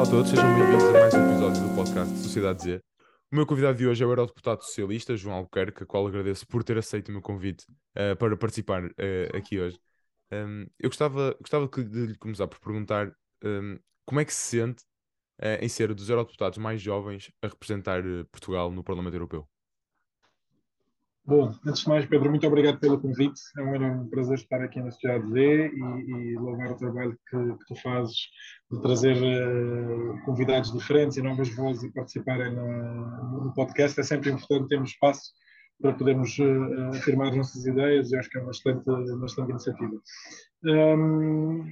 Olá a todos, sejam bem-vindos a mais um episódio do podcast Sociedade Z. O meu convidado de hoje é o Eurodeputado Socialista, João Albuquerque, a qual agradeço por ter aceito o meu convite uh, para participar uh, aqui hoje. Um, eu gostava, gostava de lhe começar por perguntar um, como é que se sente uh, em ser dos eurodeputados mais jovens a representar Portugal no Parlamento Europeu. Bom, antes de mais, Pedro, muito obrigado pelo convite. É um enorme prazer estar aqui na Sociedade Z e, e louvar o trabalho que, que, tu fazes de trazer uh, convidados diferentes e novas vozes a participarem no, no, podcast. É sempre importante termos espaço para podermos uh, afirmar as nossas ideias e acho que é uma excelente, uma excelente iniciativa. Um,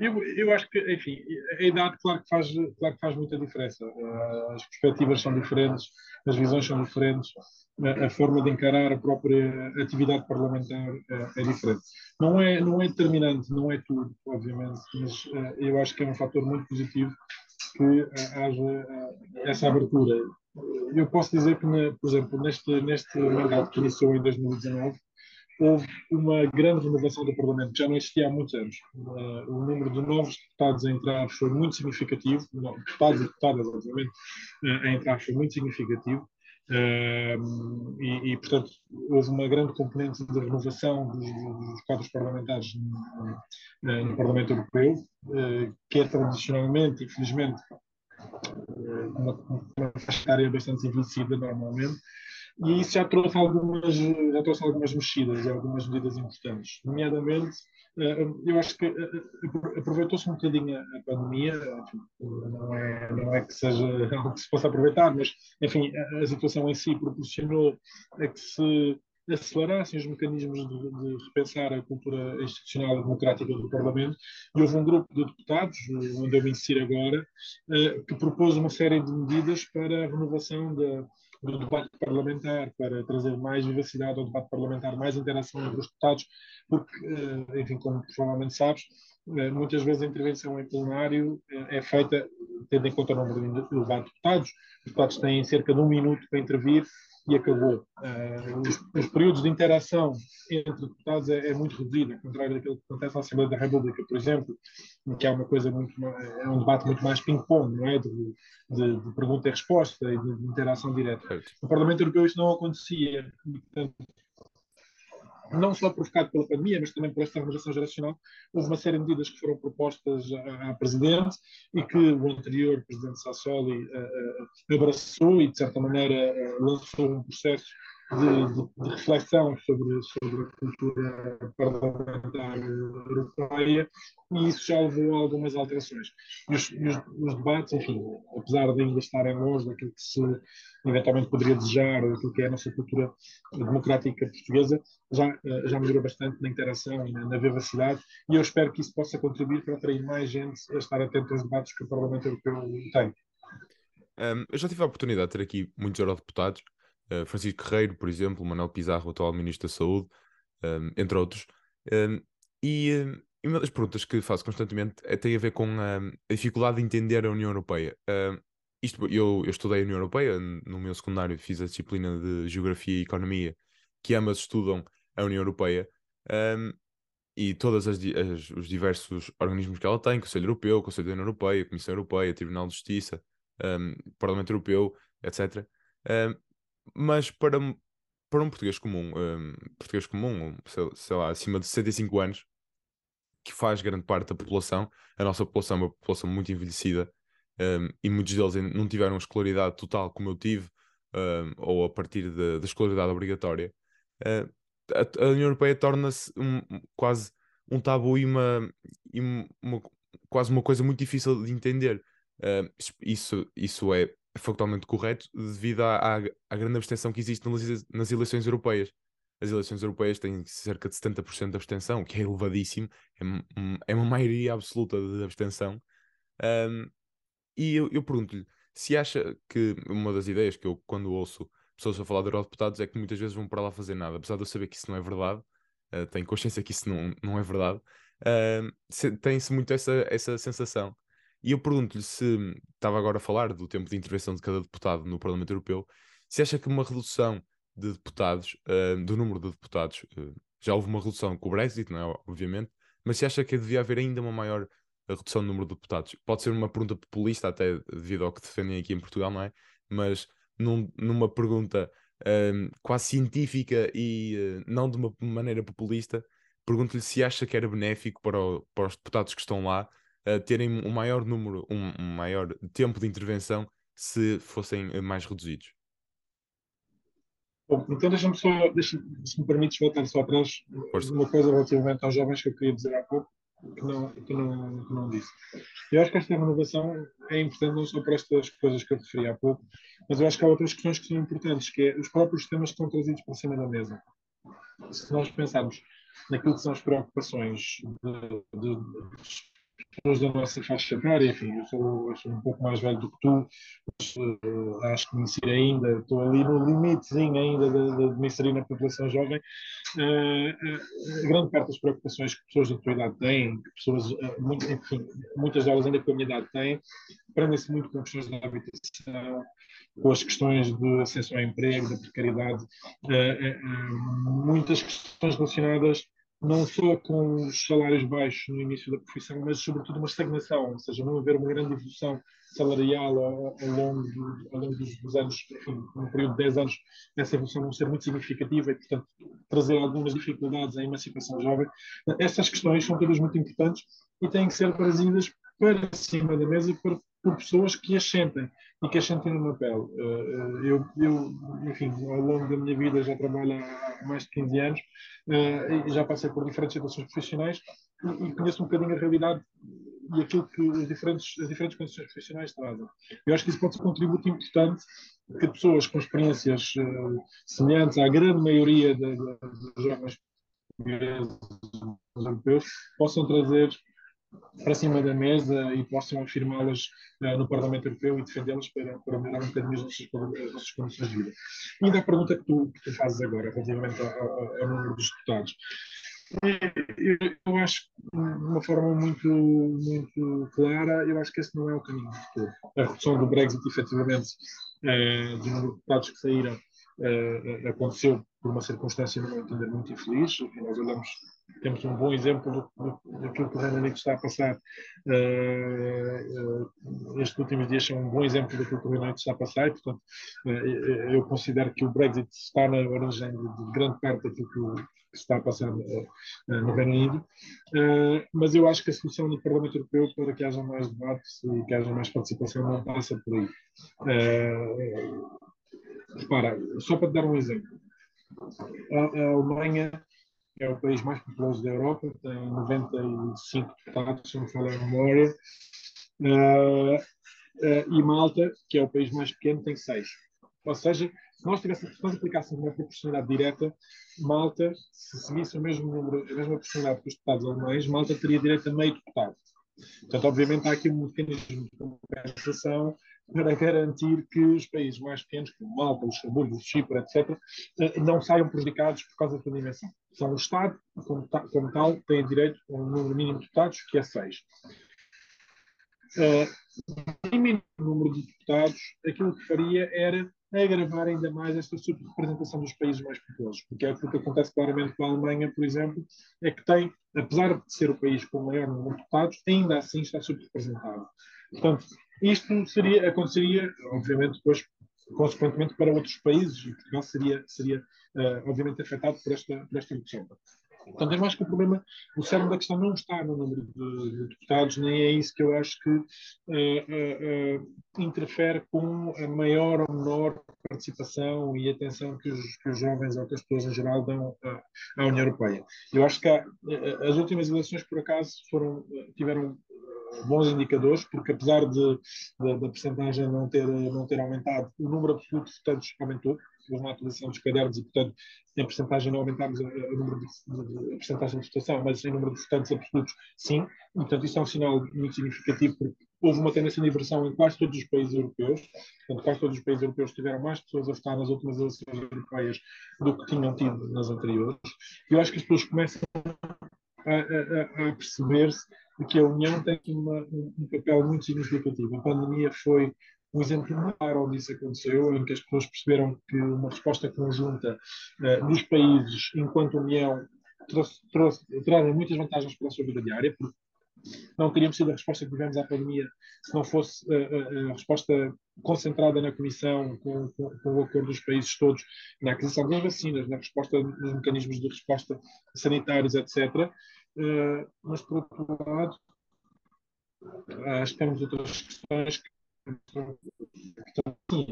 eu, eu acho que, enfim, a idade, claro que faz, claro que faz muita diferença. Uh, as perspectivas são diferentes, as visões são diferentes a, a, forma de encarar a própria atividade parlamentar é, é, diferente. Não é, não é determinante, não é tudo, obviamente, mas uh, eu acho que é um fator muito positivo que uh, haja uh, essa abertura. Eu posso dizer que, por exemplo, neste, neste mandato que iniciou em 2019, houve uma grande renovação do Parlamento, que já não existia há muitos anos. Uh, o número de novos deputados a entrar foi muito significativo, deputados e deputadas, obviamente, a entrar foi muito significativo. E, e, portanto, houve uma grande componente de renovação dos, dos quadros parlamentares no, no, no Parlamento Europeu, uh, que é tradicionalmente, infelizmente, uma, uma faixa área bastante envelhecida normalmente, e isso já trouxe algumas, já trouxe algumas mexidas e algumas medidas importantes, nomeadamente eh, eu acho que eh, aproveitou-se um bocadinho a pandemia, não é, não é que seja algo que se possa aproveitar, mas, enfim, a, situação em si proporcionou a que se acelerassem os mecanismos de, de, repensar a cultura institucional e democrática do Parlamento, e houve um grupo de deputados, onde eu insiro agora, eh, que propôs uma série de medidas para a renovação da, do debate parlamentar, para trazer mais vivacidade ao debate parlamentar, mais interação entre os deputados, porque, eh, enfim, como provavelmente sabes, eh, muitas vezes a intervenção em plenário eh, é feita tendo em conta o número de deputados. Os deputados têm cerca de um minuto para intervir e acabou. Uh, os, os, períodos de interação entre deputados é, é, muito reduzido, ao contrário daquilo que acontece na Assembleia da República, por exemplo, em que há uma coisa muito é um debate muito mais ping-pong, não é? De, de, de, pergunta e resposta e de, de interação direta. No Parlamento Europeu isso não acontecia, portanto, não só provocado pela pandemia, mas também por esta renovação geracional, houve uma série de medidas que foram propostas à, Presidente e que o anterior Presidente Sassoli uh, abraçou e, de certa maneira, uh, lançou um processo de, de, de, reflexão sobre, sobre a cultura parlamentar europeia e isso já levou a algumas alterações. E os, os, os, debates, enfim, apesar de ainda estarem longe daquilo que se eventualmente poderia desejar, daquilo que é a nossa cultura democrática portuguesa, já, já melhorou bastante na interação e na, na vivacidade e eu espero que isso possa contribuir para atrair mais gente a estar atento aos debates que o Parlamento Europeu tem. Um, eu já tive a oportunidade de ter aqui muitos eurodeputados uh, Francisco Guerreiro, por exemplo, Manuel Pizarro, atual Ministro da Saúde, um, ehm, entre outros. Um, ehm, e, uh, e, uma das perguntas que faço constantemente é, tem a ver com uh, a dificuldade de entender a União Europeia. isto, eu, eu estudei a União Europeia, no meu secundário fiz a disciplina de Geografia e Economia, que ambas estudam a União Europeia. Um, e todos os diversos organismos que ela tem, Conselho Europeu, Conselho da União Europeia, Comissão Europeia, Tribunal de Justiça, um, Parlamento Europeu, etc. Um, mas para, para um português comum, um, português comum, sei, sei, lá, acima de 65 anos, que faz grande parte da população, a nossa população é uma população muito envelhecida um, e muitos deles não tiveram escolaridade total como eu tive, um, ou a partir da escolaridade obrigatória, uh, a, a, União Europeia torna-se quase um tabu e uma, e uma, quase uma coisa muito difícil de entender. Uh, isso, isso é factualmente correto devido à, à, à grande abstenção que existe nas, nas, eleições europeias. As eleições europeias têm cerca de 70% de abstenção, que é elevadíssimo, é, é uma maioria absoluta de abstenção. Um, e eu, eu pergunto-lhe se acha que uma das ideias que eu, quando ouço pessoas a falar de eurodeputados, é que muitas vezes vão para lá fazer nada, apesar de eu saber que isso não é verdade, uh, tenho consciência que isso não, não é verdade, uh, tem-se muito essa, essa sensação. E eu pergunto-lhe se estava agora a falar do tempo de intervenção de cada deputado no Parlamento Europeu, se acha que uma redução de deputados, uh, do número de deputados, uh, já houve uma redução com o Brexit, não é? Obviamente, mas se acha que devia haver ainda uma maior redução do número de deputados? Pode ser uma pergunta populista, até devido ao que defendem aqui em Portugal, não é? Mas num, numa pergunta um, quase científica e uh, não de uma maneira populista, pergunto-lhe se acha que era benéfico para, o, para os deputados que estão lá uh, terem um maior número, um, um, maior tempo de intervenção se fossem eh, mais reduzidos. Bom, então deixa-me só, deixa se me permites voltar só atrás, Força. uma coisa relativamente aos jovens que eu queria dizer há pouco, que não, que não, que não disse. Eu acho que esta renovação é importante não só para estas coisas que eu referi há pouco, mas eu acho que há outras questões que são importantes, que é os próprios temas que estão trazidos para cima da mesa. Se nós pensarmos naquilo que são as preocupações de, de, pessoas da nossa faixa etária, enfim, eu sou, eu sou, um pouco mais velho do que tu, mas, uh, acho que inserir ainda, estou ali no limitezinho ainda de, de, de me inserir na população jovem. Uh, uh, grande parte das preocupações que pessoas da tua idade têm, que pessoas, muito, enfim, muitas delas ainda com a minha idade têm, prendem-se muito com questões da habitação, com as questões de acesso ao emprego, da precariedade, muitas questões relacionadas não só com os salários baixos no início da profissão, mas sobretudo uma estagnação, ou seja, não haver uma grande evolução salarial ao, ao longo, do, ao longo dos, anos, enfim, num período de 10 anos, essa evolução não ser muito significativa e, portanto, trazer algumas dificuldades à emancipação jovem. Essas questões são todas muito importantes e têm que ser trazidas para cima da mesa por, por pessoas que as sentem e que as sentem no pele. Eh, eh, eu, eu, enfim, ao longo da minha vida já trabalho há mais de 15 anos eh, e já passei por diferentes situações profissionais e, conheço um bocadinho a realidade e aquilo que as diferentes, as diferentes condições profissionais trazem. Eu acho que isso pode ser um contributo importante que pessoas com experiências semelhantes à grande maioria dos jovens europeus possam trazer para cima da mesa e possam afirmá-las uh, no Parlamento Europeu e defendê-las para, para melhorar um bocadinho as nossas, as nossas condições de vida. E ainda a pergunta que tu, que tu fazes agora, relativamente ao, ao, número dos deputados. Eu, acho de uma forma muito, muito clara, eu acho que esse não é o caminho de todo. A redução do Brexit, efetivamente, uh, do número de deputados que saíram, uh, aconteceu por uma circunstância, no meu entender, muito infeliz. Nós olhamos temos um bom exemplo daquilo que o Reino Unido está a passar. Uh, uh, estes últimos dias são um bom exemplo daquilo que o Reino Unido está a passar e, portanto, uh, eu considero que o Brexit está na origem de, de grande parte daquilo que, que está a passar no Reino Unido. mas eu acho que a solução do Parlamento Europeu para que haja mais debate e que haja mais participação não passa por aí. repara, só para te dar um exemplo. A, a Alemanha é o país mais populoso da Europa, tem 95 deputados, se não falha a memória, uh, uh, e Malta, que é o país mais pequeno, tem 6. Ou seja, se nós, tivéssemos, se nós aplicássemos uma proporcionalidade direta, Malta, se seguisse o mesmo número, a mesma proporcionalidade que os deputados alemães, Malta teria direito a meio deputado. Portanto, obviamente, há aqui um mecanismo de compensação para garantir que os países mais pequenos, como Malta, Luxemburgo, Chipre, etc., eh, não saiam prejudicados por causa da sua dimensão. São o Estado, como, como tal, têm direito a um número mínimo de deputados, que é seis. Uh, diminuir o número de deputados, aquilo que faria era agravar ainda mais esta subrepresentação dos países mais populosos, porque é aquilo que acontece claramente com a Alemanha, por exemplo, é que tem, apesar de ser o país com o maior número de deputados, ainda assim está subrepresentado. Portanto, isto seria, aconteceria, obviamente, depois, consequentemente, para outros países, e Portugal seria, seria uh, obviamente, afetado por esta, por esta redução. Portanto, eu acho que o problema, o cerne da questão não está no número de deputados, nem é isso que eu acho que uh, uh, uh, interfere com a maior ou menor participação e atenção que os, que os jovens ou que as pessoas em geral dão à União Europeia. Eu acho que há, as últimas eleições, por acaso, foram, tiveram bons indicadores, porque apesar de, de, da percentagem não ter, não ter aumentado, o número absoluto de votantes aumentou, houve uma atualização dos cadernos e, portanto, em percentagem não aumentámos a, a, percentagem de votação, mas em número de votantes absolutos, sim. E, portanto, isso é um sinal muito significativo, porque houve uma tendência de inversão em quase todos os países europeus. Portanto, quase todos os países europeus tiveram mais pessoas a votar nas últimas eleições europeias do que tinham tido nas anteriores. E eu acho que as pessoas começam a, a, a perceber-se que a União tem uma, um, papel muito significativo. A pandemia foi um exemplo muito claro onde isso aconteceu, em que as pessoas perceberam que uma resposta conjunta uh, dos países, enquanto União, trouxe, trouxe, trazem muitas vantagens para a sua vida diária, porque não teríamos tido a resposta que tivemos à pandemia se não fosse a, a, a resposta concentrada na Comissão, com, com, com, o acordo dos países todos, na aquisição das vacinas, na resposta nos mecanismos de resposta sanitários, etc. Uh, mas, por outro lado, acho que temos outras questões que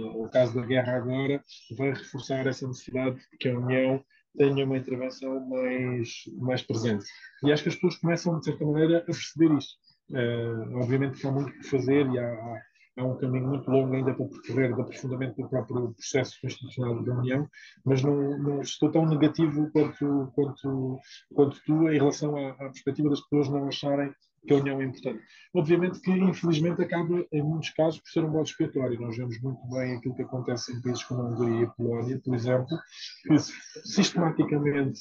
o caso da guerra agora vai reforçar essa necessidade de que a União tenha uma intervenção mais, mais presente. E acho que as pessoas começam, de certa maneira, a perceber isto. Uh, obviamente que há muito por fazer e há, há, um caminho muito longo ainda para percorrer de aprofundamento do próprio processo constitucional da União, mas não, não estou tão negativo quanto, quanto, quanto tu em relação à, à perspectiva das pessoas não acharem que a União é importante. Obviamente que, infelizmente, acaba, em muitos casos, por ser um bode expiatório. Nós vemos muito bem aquilo que acontece em países como a Hungria e a Polónia, por exemplo, que sistematicamente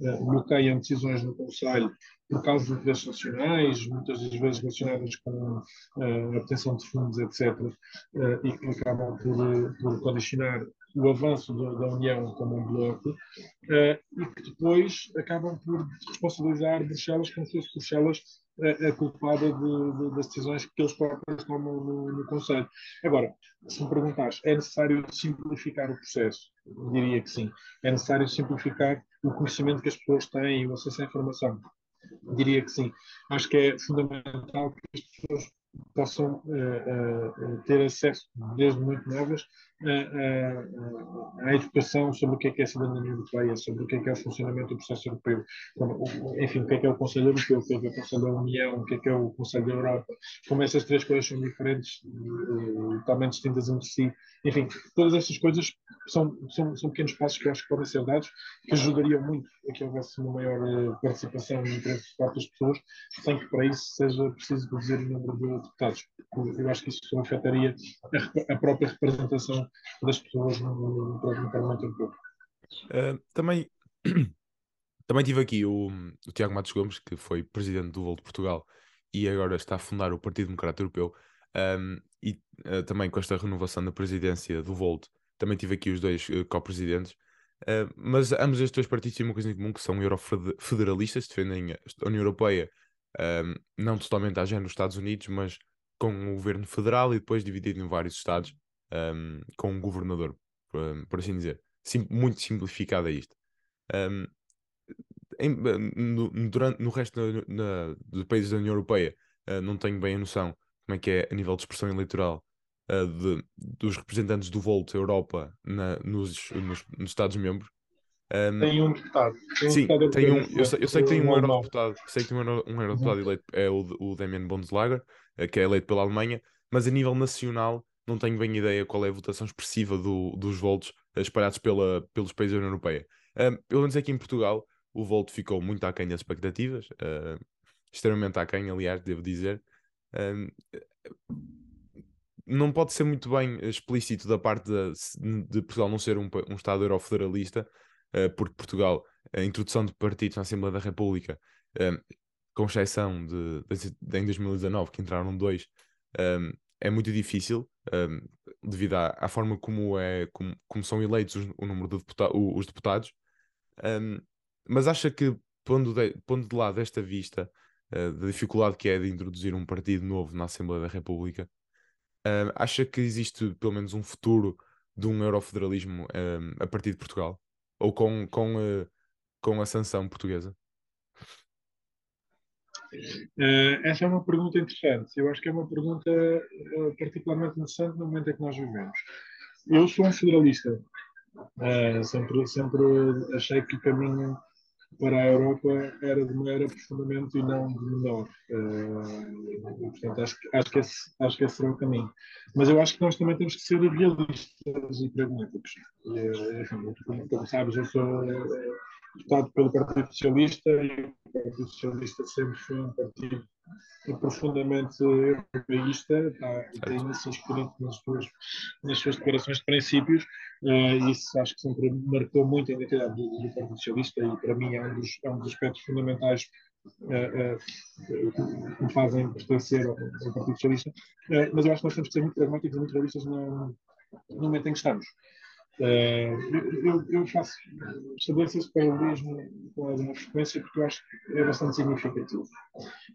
uh, bloqueiam decisões no Conselho por causa de interesses nacionais, muitas das vezes relacionadas com uh, a obtenção de fundos, etc., uh, e que acabam por, por condicionar o avanço da União como um bloco, uh, e que depois acabam por responsabilizar Bruxelas como se fosse Bruxelas a, a culpada de, de, das decisões que eles próprios tomam no, no Conselho. Agora, se me perguntares, é necessário simplificar o processo? Diria que sim. É necessário simplificar o conhecimento que as pessoas têm, o acesso à informação. Diria que sim. Acho que é fundamental que as pessoas possam uh, uh, ter acesso, desde muito novas, uh, à educação sobre o que é, que é a cidadania europeia, sobre o que é, que é o funcionamento do processo europeu, enfim, o que é que é o Conselho Europeu, o que é, que é o Conselho da União, o que é que é o Conselho da Europa, como essas três coisas são diferentes, totalmente distintas entre si, enfim, todas essas coisas são, são, são pequenos passos que acho que podem ser dados, que ajudariam muito a que houvesse uma maior participação no interesse de das pessoas, sem que para isso seja preciso reduzir o número de deputados. Eu acho que isso afetaria a, a própria representação das pessoas no, no, Parlamento Europeu. Uh, também, também tive aqui o, o Tiago Matos Gomes, que foi presidente do Volt de Portugal e agora está a fundar o Partido Democrata Europeu. Um, e uh, também com esta renovação da presidência do Volt, também tive aqui os dois uh, co-presidentes. Uh, mas ambos estes dois partidos têm uma coisa em comum, que são eurofederalistas, defendem a União Europeia um, não totalmente à género dos Estados Unidos, mas com um governo federal e depois dividido em vários estados, um, com um governador, por, por assim dizer. Sim, muito simplificado é isto. Um, em, no, durante, no resto dos países da União Europeia, uh, não tenho bem a noção como é que é a nível de expressão eleitoral uh, de, dos representantes do Volt Europa na, nos, nos, nos Estados-membros. Um, tem um deputado. Tem um sim, deputado tem um, eu, sei, eu sei que tem um eurodeputado, sei que tem um, um eurodeputado eleito, é o, o Damien Bondeslager, eh, que é eleito pela Alemanha, mas a nível nacional não tenho bem ideia qual é a votação expressiva do, dos votos eh, espalhados pela, pelos países da União Europeia. Um, pelo menos aqui em Portugal, o voto ficou muito aquém das expectativas, uh, extremamente aquém, aliás, devo dizer. Um, não pode ser muito bem explícito da parte de, de Portugal não ser um, um Estado eurofederalista, porque Portugal, a introdução de partidos na Assembleia da República, um, com exceção de, de, em 2019, que entraram dois, um, é muito difícil, devido à, à, forma como, é, como, como são eleitos os, o número de os deputados. mas acha que, pondo de, pondo de lado esta vista da dificuldade que é de introduzir um partido novo na Assembleia da República, acha que existe pelo menos um futuro de um eurofederalismo a partir de Portugal? Ou com, com, uh, com a sanção portuguesa? Uh, essa é uma pergunta interessante. Eu acho que é uma pergunta uh, particularmente interessante no momento em que nós vivemos. Eu sou um federalista. Uh, sempre, sempre achei que o caminho para a Europa era de maior aprofundamento e não de menor. Uh, portanto, acho, acho, que esse, acho que esse será o caminho. Mas eu acho que nós também temos que ser realistas e pragmáticos. Uh, como sabes, eu sou deputado pelo Partido Socialista e o Partido Socialista sempre foi um partido profundamente europeísta, está, tem se inscrito nas suas, nas suas declarações de princípios, uh, isso acho que sempre marcou muito a identidade do, do Partido Socialista e para mim é um dos, é um dos aspectos fundamentais uh, uh, que me fazem pertencer ao, ao Partido Socialista, mas eu acho que nós temos que ser muito pragmáticos e muito realistas no, no momento em que estamos. Uh, eu, eu, faço estabeleço esse paralelismo com alguma frequência porque eu acho que é bastante significativo.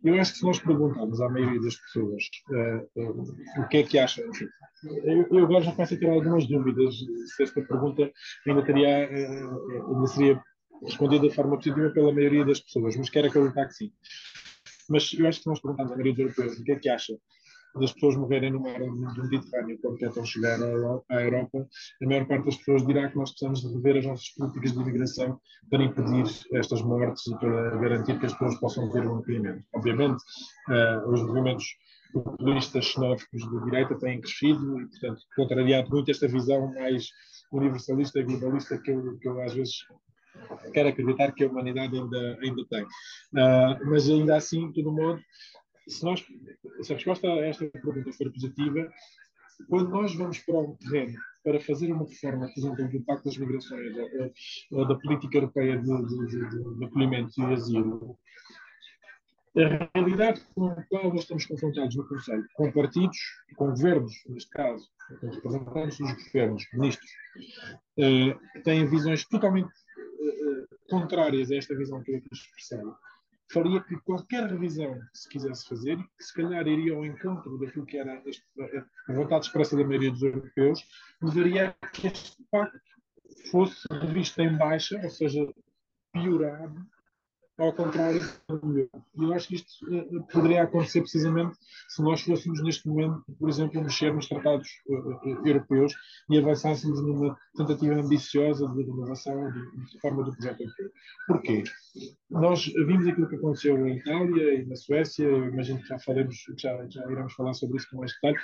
Eu acho que se nós perguntarmos à maioria das pessoas uh, uh, o que é que acham, eu, eu, agora já começo a ter algumas dúvidas se esta pergunta ainda, teria, ainda seria respondida de forma positiva pela maioria das pessoas, mas quero acreditar que sim. Mas eu acho que se nós perguntarmos à maioria dos europeus o que é que acha das pessoas morrerem no mar do Mediterrâneo quando tentam chegar à Europa, a maior parte das pessoas dirá que nós precisamos de rever as nossas políticas de imigração para impedir estas mortes e para garantir que as pessoas possam ter um acolhimento. Obviamente, uh, os movimentos populistas xenófobos de direita têm crescido e, portanto, contrariado muito esta visão mais universalista e globalista que eu, que eu às vezes quero acreditar que a humanidade ainda, ainda tem. Uh, mas ainda assim, de todo modo, se, nós, se a resposta a esta pergunta for positiva, quando nós vamos para um terreno para fazer uma reforma, por exemplo, do Pacto das Migrações ou, da política europeia de, de, de, de, acolhimento e asilo, a realidade com a qual nós estamos confrontados no Conselho, com partidos, com governos, neste caso, com representantes dos governos, ministros, uh, têm visões totalmente uh, contrárias a esta visão que eu expressei faria que qualquer revisão que se quisesse fazer, que se calhar iria ao encontro daquilo que era a vontade expressa da maioria dos europeus, levaria a que este pacto fosse revisto em baixa, ou seja, piorado, ao contrário E eu acho que isto uh, poderia acontecer precisamente se nós fôssemos neste momento, por exemplo, mexer nos tratados uh, europeus e avançássemos numa tentativa ambiciosa de renovação de, de forma do projeto europeu. Porquê? Nós vimos aquilo que aconteceu em Itália e na Suécia, imagino que já falemos, já, já iremos falar sobre isso com mais detalhe,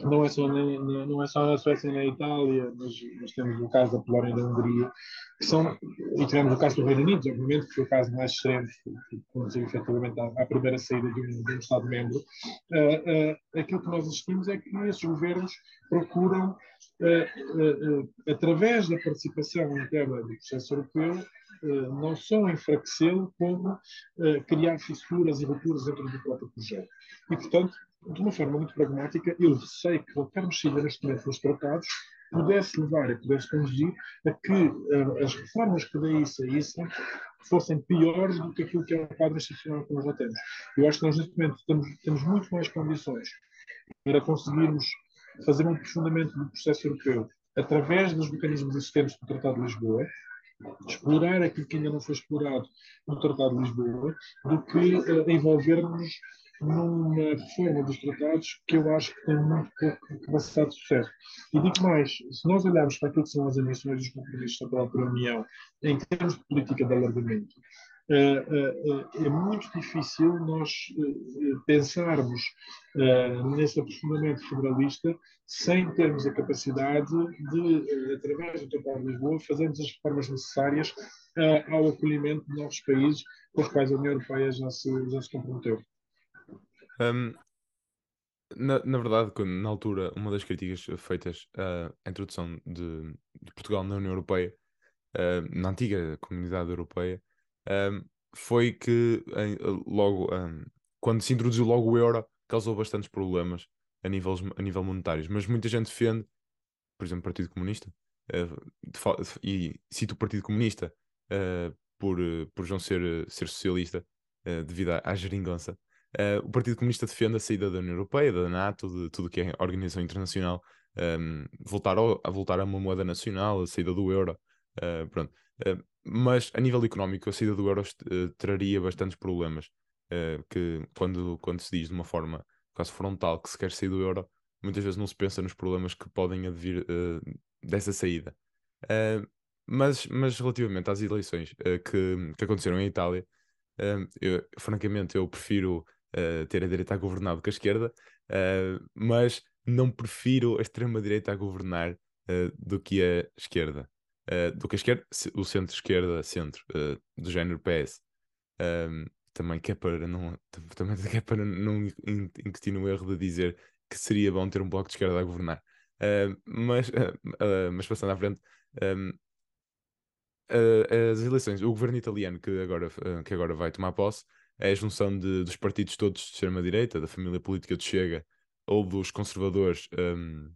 não é só na, não é só na Suécia e na Itália, mas, mas temos o caso da Polónia e da Hungria, que são, e tivemos o caso do Reino Unido, obviamente, que foi o caso mais extremo, que conduziu efetivamente à, à, primeira saída de um, de um Estado-membro. Uh, uh, aquilo que nós assistimos é que esses governos procuram, uh, através da participação interna do processo europeu, não só enfraquecê-lo, como criar fissuras e rupturas dentro do próprio projeto. E, portanto, de uma forma muito pragmática, eu sei que qualquer mexida neste momento nos tratados pudesse levar e pudesse conduzir a que uh, as reformas que daí saíssem fossem piores do que aquilo que é o quadro institucional que nós já temos. Eu acho que nós, neste momento, temos, temos muito mais condições para conseguirmos fazer um aprofundamento do processo europeu através dos mecanismos existentes do Tratado de Lisboa, explorar aquilo que ainda não foi explorado no Tratado de Lisboa, do que uh, envolvermos numa reforma dos tratados que eu acho que tem muito pouco capacidade de sucesso. E digo mais, se nós olharmos para aquilo que são as emissões dos compromissos da própria União, em termos de política de alargamento, é, é, é muito difícil nós pensarmos nesse aprofundamento federalista sem termos a capacidade de, através do Tratado de Lisboa, fazermos as reformas necessárias ao acolhimento de novos países com os quais a União Europeia já se, já se comprometeu. Um, na, na verdade, na altura, uma das críticas feitas uh, à introdução de, de, Portugal na União Europeia, uh, na antiga comunidade europeia, um, foi que em, logo um, quando se introduziu logo o euro, causou bastantes problemas a nível, a nível monetários. Mas muita gente defende, por exemplo, o Partido Comunista, e cito o Partido Comunista por, por não ser, ser socialista, devido à, à geringonça. Uh, o Partido Comunista defende a saída da União Europeia, da NATO, de tudo que é organização internacional, um, ehm, voltar ao, a voltar a uma moeda nacional, a saída do euro. Uh, pronto. Uh, mas a nível económico, a saída do euro traria bastantes problemas. que quando, quando se diz de uma forma quase frontal que se quer sair do euro, muitas vezes não se pensa nos problemas que podem advir dessa saída. mas, mas relativamente às eleições que, que aconteceram em Itália, eu, francamente eu prefiro ter a direita a governar do que a esquerda, uh, mas não prefiro a extrema-direita a governar uh, do que a esquerda. do que a esquerda, o centro-esquerda, centro, do género PS. Também que é para não, também que é para não incutir no erro de dizer que seria bom ter um bloco de esquerda a governar. mas, mas passando à frente, um, as eleições, o governo italiano que agora, que agora vai tomar posse é a junção de, dos partidos todos de extrema-direita, da família política de Chega ou dos conservadores, um,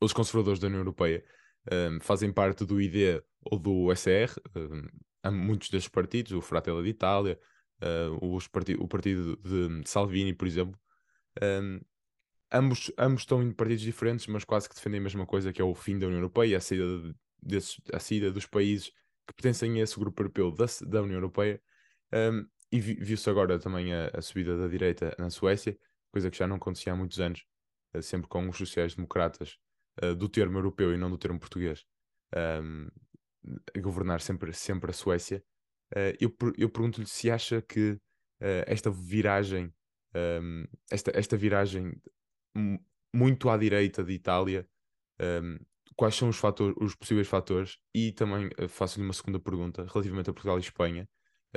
ou dos conservadores da União Europeia, um, fazem parte do ID ou do SR, um, muitos destes partidos, o Fratelli d'Italia, uh, os parti o partido de Salvini, por exemplo, um, ambos, ambos estão em partidos diferentes, mas quase que defendem a mesma coisa, que é o fim da União Europeia, a saída, desses, a saída dos países que pertencem a esse grupo europeu da, da União Europeia. Um, e viu-se agora também a, a, subida da direita na Suécia, coisa que já não acontecia há muitos anos, uh, sempre com os sociais-democratas uh, do termo europeu e não do termo português, um, a governar sempre, sempre a Suécia. Uh, eu, eu pergunto-lhe se acha que esta viragem, um, esta, esta viragem muito à direita de Itália, um, quais são os, fatores, os possíveis fatores? E também faço-lhe uma segunda pergunta relativamente a Portugal e Espanha.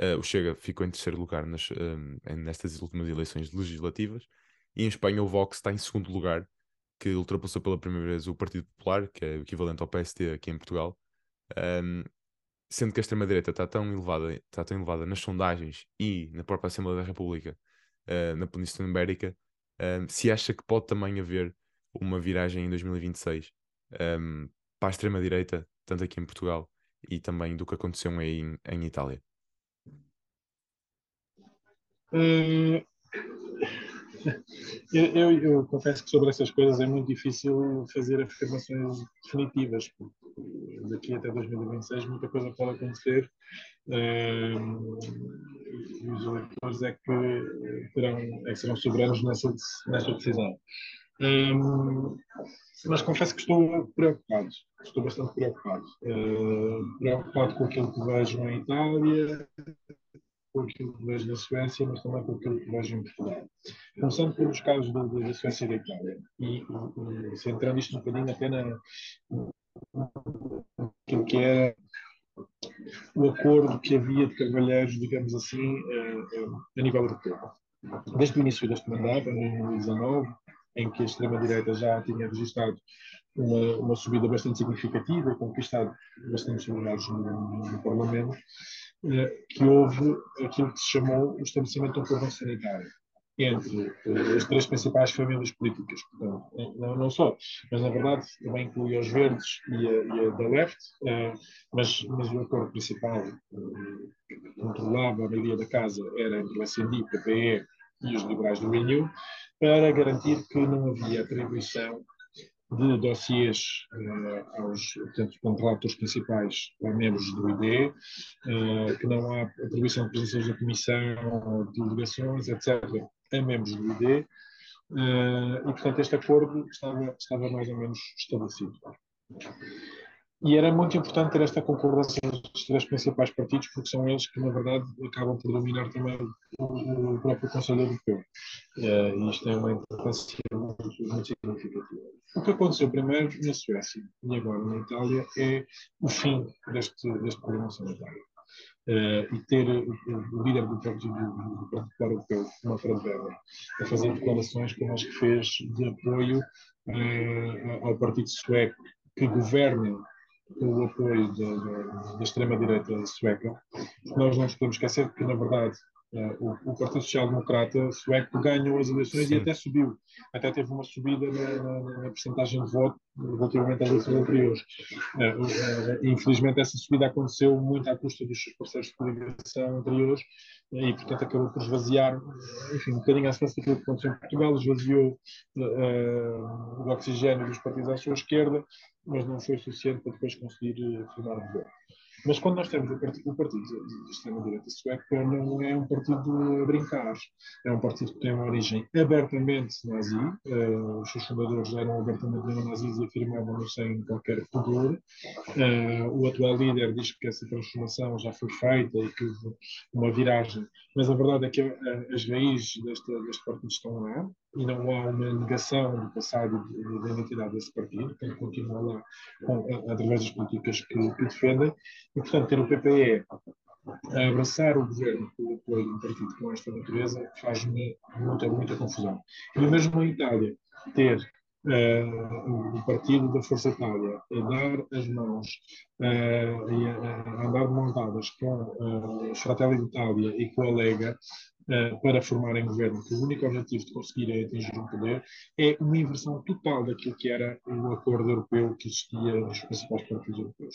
Uh, o Chega ficou em terceiro lugar nas, uh, nestas últimas eleições legislativas e em Espanha o Vox está em segundo lugar, que ultrapassou pela primeira vez o Partido Popular, que é o equivalente ao PSD aqui em Portugal. Um, sendo que a extrema-direita está tão elevada, está tão elevada nas sondagens e na própria Assembleia da República, uh, na Península Ibérica, um, se acha que pode também haver uma viragem em 2026 um, para a extrema-direita, tanto aqui em Portugal e também do que aconteceu aí em, em Itália. Hum, eu, eu, eu, confesso que sobre essas coisas é muito difícil fazer afirmações definitivas, porque daqui até 2026 muita coisa pode acontecer um, e os eleitores é que, terão, é que serão soberanos nessa, nessa decisão. Um, mas confesso que estou preocupado, estou bastante preocupado. Uh, preocupado com aquilo que vejo em Itália, com aquilo que vejo na Suécia, mas também com aquilo que vejo em Portugal. Começando pelos casos da, da Suécia e da Itália, e, centrando isto um bocadinho até na, aquilo que é o acordo que havia de cavalheiros, digamos assim, a, a nível europeu. Desde o início deste mandato, em 2019, em que a extrema-direita já tinha registrado uma, uma, subida bastante significativa, conquistado bastantes lugares no, no Parlamento, eh, que houve aquilo que se chamou o estabelecimento de um cordão sanitário entre uh, as três principais famílias políticas, portanto, não, não, só, mas na verdade também inclui os verdes e a, e a da left, mas, mas o acordo principal que controlava a maioria da casa era entre o SND, o PPE e os liberais do Renew, para garantir que não havia atribuição de dossiês uh, aos portanto, contratos principais a membros do ID, uh, que não há atribuição de presenças da Comissão, de delegações, etc., a membros do ID, uh, eh, e, portanto, este acordo estava, estava mais ou menos estabelecido. E era muito importante ter esta concordância dos três principais partidos, porque são eles que, na verdade, acabam por dominar também o, o próprio Conselho Europeu. Uh, e isto é uma importância muito, muito significativa. O que aconteceu primeiro na Suécia e agora na Itália é o fim deste, deste sanitário. Uh, e ter o, o, líder do Partido, do Partido Europeu, Manfred Weber, a fazer declarações como as que fez de apoio uh, ao Partido Sueco, que governa com o apoio da, da extrema-direita sueca. Nós não nos podemos esquecer que, na verdade, uh, o, o, Partido Social Democrata sueco ganhou as eleições Sim. e até subiu. Até teve uma subida na, na, na percentagem de voto relativamente às eleições anteriores. Uh, uh, infelizmente, essa subida aconteceu muito à custa dos seus parceiros de coligação anteriores e, portanto, acabou por esvaziar, enfim, um bocadinho à semelhança daquilo que aconteceu em Portugal, esvaziou o oxigênio dos partidos à sua esquerda mas não foi suficiente para depois conseguir eh, formar um governo. Mas quando nós temos o partido, o partido de extrema-direita sueco, não é um partido a brincar. É um partido que tem uma origem abertamente nazi. Uh, os seus fundadores eram abertamente neonazis e afirmavam-no sem qualquer pudor. Uh, o atual líder diz que essa transformação já foi feita e que houve uma viragem. Mas a verdade é que uh, as raízes deste, deste partido estão lá e não há uma negação do passado da identidade desse partido, que continua lá com, através das políticas que, que, defendem, e portanto ter o PPE a abraçar o governo com o apoio de um partido com esta natureza faz-me muita, muita confusão. E mesmo em Itália, ter uh, o partido da Força Itália a dar as mãos uh, e a, a, andar de mão dadas com uh, Fratelli d'Italia e com a Lega uh, para formarem governo, que o único objetivo de conseguirem atingir o poder, é uma inversão total daquilo que era o acordo europeu que existia nos principais partidos europeus.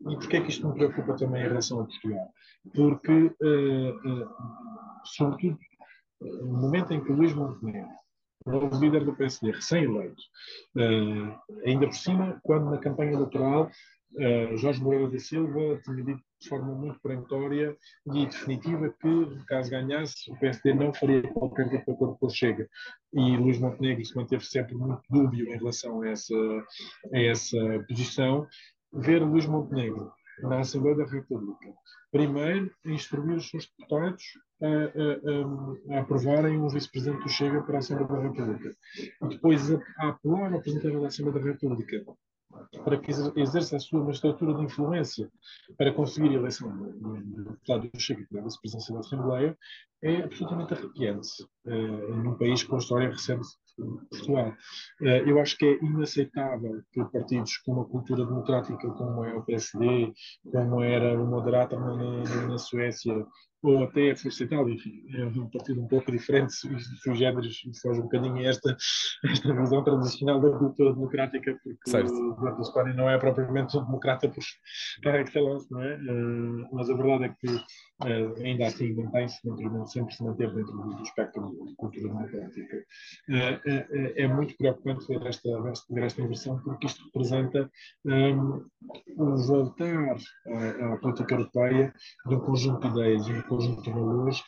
E porquê é que isto me preocupa também em relação a Portugal? Porque, uh, sobretudo, no momento em que Luís Montenegro novo líder do PSD, recém-eleito. Uh, ainda por cima, quando na campanha eleitoral uh, Jorge Moreira da Silva tinha dito de forma muito perentória e definitiva que, caso ganhasse, o PSD não faria qualquer tipo de acordo com o Chega. E Luís Montenegro se manteve sempre muito dúbio em relação a essa, a essa posição. Ver Luís Montenegro na Assembleia da República, primeiro instruir os seus deputados a, a, a, aprovarem um vice-presidente do Chega para a Assembleia da República, e depois a, a apelar ao presidente da Assembleia da República para que exerça a sua estrutura de influência para conseguir a eleição do deputado do Chega para a vice-presidência da Assembleia, é absolutamente arrepiante uh, num país com a história recente Portugal. Uh, eu acho que é inaceitável que partidos com uma cultura democrática como é o PSD, como era o Moderato na, na, na Suécia, ou até a Força Itália, enfim, é um partido um pouco diferente, generis, e foge um bocadinho esta, esta visão tradicional da cultura democrática, porque certo. o Berlusconi não é propriamente um democrata por, par excellence, não é? Uh, mas a verdade é que uh, ainda assim mantém-se dentro, sempre se manteve dentro do, espectro de cultura democrática. Uh, é muito preocupante ver esta, ver esta inversão, porque isto representa um, um voltar à, à política europeia de um conjunto de ideias, um conjunto de valores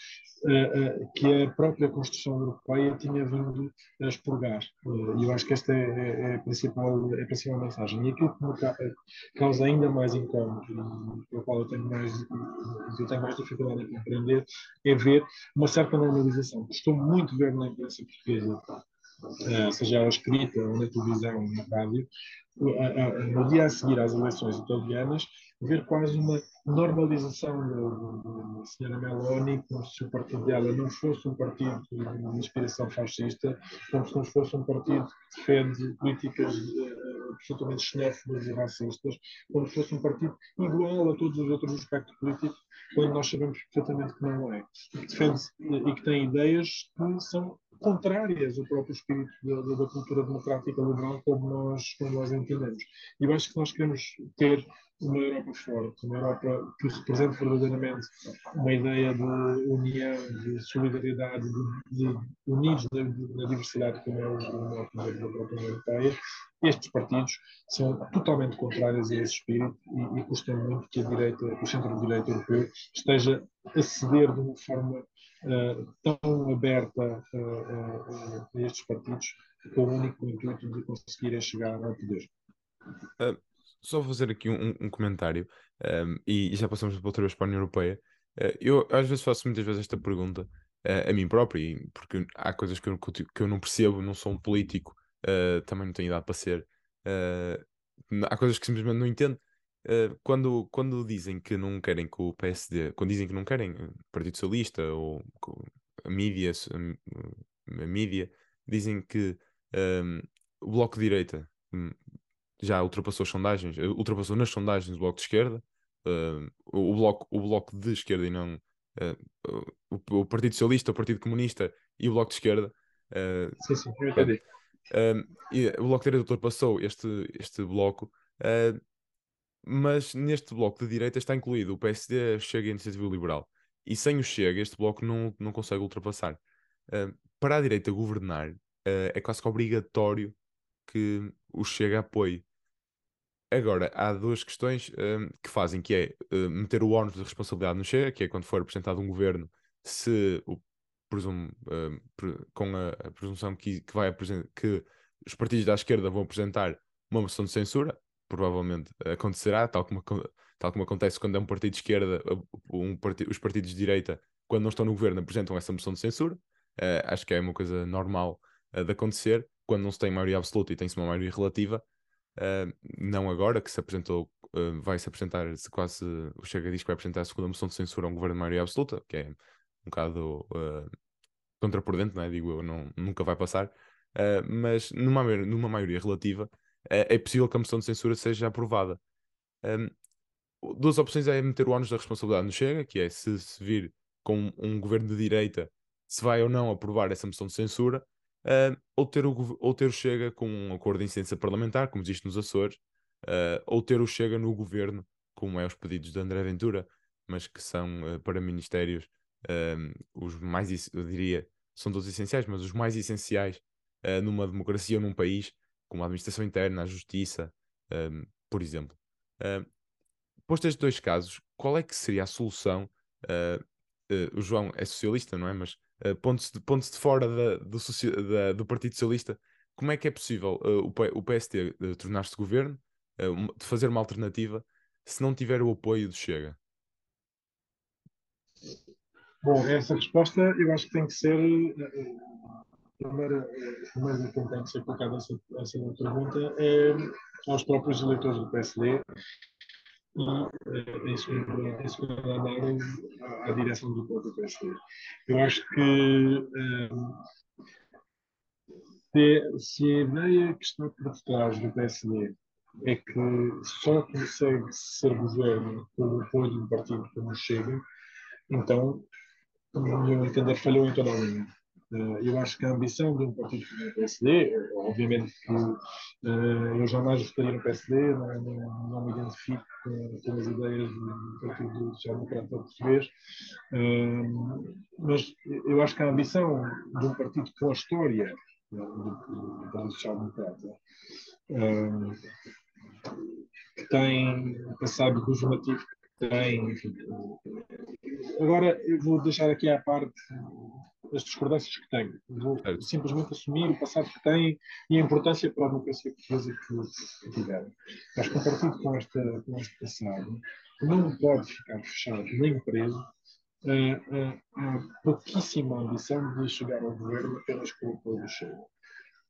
que a própria Constituição Europeia tinha vindo a expurgar. E eu acho que esta é, é, é, a, principal, é a principal mensagem. E aquilo que me causa ainda mais incómodo, pelo qual eu tenho mais, eu tenho mais dificuldade em compreender, é ver uma certa normalização. Estou muito ver na imprensa portuguesa, seja ela escrita ou na televisão ou na rádio, no dia a seguir às eleições italianas, ver quase uma normalização da senhora Meloni, como se o partido dela não fosse um partido de inspiração fascista, como se não fosse um partido que defende políticas uh, absolutamente xenófobas e racistas, como se fosse um partido igual a todos os outros do espectro político, quando nós sabemos perfeitamente que não é. E que defende e que tem ideias que são contrárias ao próprio espírito da, da, cultura democrática liberal como nós, como nós entendemos. E eu acho que nós queremos ter uma Europa forte, uma Europa que represente verdadeiramente uma ideia de união, de solidariedade, de, de unidos na, diversidade como é o norte da União Europeia. Estes partidos são totalmente contrários a esse espírito e, e custam muito que a direita, o centro-direita europeu esteja a ceder de uma forma uh, tão aberta uh, uh, a estes partidos com o único intuito de conseguirem chegar ao poder. Só fazer aqui um, um comentário, um, e, já passamos outra vez para a União Europeia. Uh, eu às vezes faço muitas vezes esta pergunta uh, a mim próprio, porque há coisas que eu, que eu não percebo, não sou um político, uh, também não tenho idade para ser. há coisas que simplesmente não entendo. quando, quando dizem que não querem que o PSD, quando dizem que não querem Partido Socialista ou a mídia, a mídia dizem que um, o Bloco de Direita hum, já ultrapassou as sondagens, eh, ultrapassou nas sondagens o Bloco de Esquerda, uh, o, bloco, o Bloco de Esquerda e não uh, o, o, Partido Socialista, o Partido Comunista e o Bloco de Esquerda. Uh, sim, sim, eu entendi. e o Bloco de Direita ultrapassou este, este bloco, mas neste bloco de direita está incluído o PSD, Chega e a Iniciativa Liberal. E sem o Chega, este bloco não, não consegue ultrapassar. para a direita governar, é quase que obrigatório que o Chega apoie. Agora, há duas questões um, que fazem, que é uh, meter o ónus de responsabilidade no Chega, que é quando for apresentado um governo, se o presumo, uh, com a, a, presunção que, que, vai que os partidos da esquerda vão apresentar uma moção de censura, provavelmente acontecerá, tal como, tal como acontece quando é um partido de esquerda, um os partidos de direita, quando não estão no governo, apresentam essa moção de censura. Uh, acho que é uma coisa normal uh, de acontecer quando não se tem maioria absoluta e tem-se uma maioria relativa, uh, não agora, que se apresentou, uh, vai se apresentar, se quase o Chega diz que vai apresentar a segunda moção de censura a um governo de maioria absoluta, que é um bocado uh, contraprodente, não é? digo eu, não, nunca vai passar, mas numa, numa maioria relativa é possível que a moção de censura seja aprovada. Um, duas opções é meter o ônus da responsabilidade no Chega, que é se, se vir com um governo de direita se vai ou não aprovar essa moção de censura, uh, ou, ter o, ou ter o Chega com um acordo de incidência parlamentar, como existe nos Açores, uh, ou ter o Chega no governo, como é os pedidos de André Ventura, mas que são uh, para ministérios os mais, eu diria, são todos essenciais, mas os mais essenciais numa democracia ou num país, como a administração interna, a justiça, por exemplo. Uh, posto estes dois casos, qual é que seria a solução? o João é socialista, não é? Mas uh, pontos de, pontos de fora da, do, da, do Partido Socialista, como é que é possível uh, o, o PST uh, eh, tornar-se governo, de fazer uma alternativa, se não tiver o apoio do Chega? Bom, essa resposta eu acho que tem que ser. A primeira, tem que ser colocada essa, essa pergunta é aos próprios eleitores do PSD e, em andar, à direção do próprio PSD. Eu acho que se, se a ideia que está por detrás do PSD é que só consegue ser governo pelo apoio de um partido como Chega, então, no meu entender, falhou em toda a linha. Uh, eu acho que a ambição de um partido como o PSD, obviamente que uh, eu jamais votaria no PSD, não, não, não me identifico com, com, as ideias do Partido Social Democrata Português, uh, mas eu acho que a ambição de um partido com a história do, do Partido Social Democrata, que tem passado governativo tem, enfim, agora eu vou deixar aqui à parte as discordâncias que tenho. Vou é. simplesmente assumir o passado que tem e a importância para a democracia portuguesa que tiveram. Um partido com, esta, com este passado não pode ficar fechado nem preso a, pouquíssima ambição de chegar ao governo apenas com o apoio do Chega.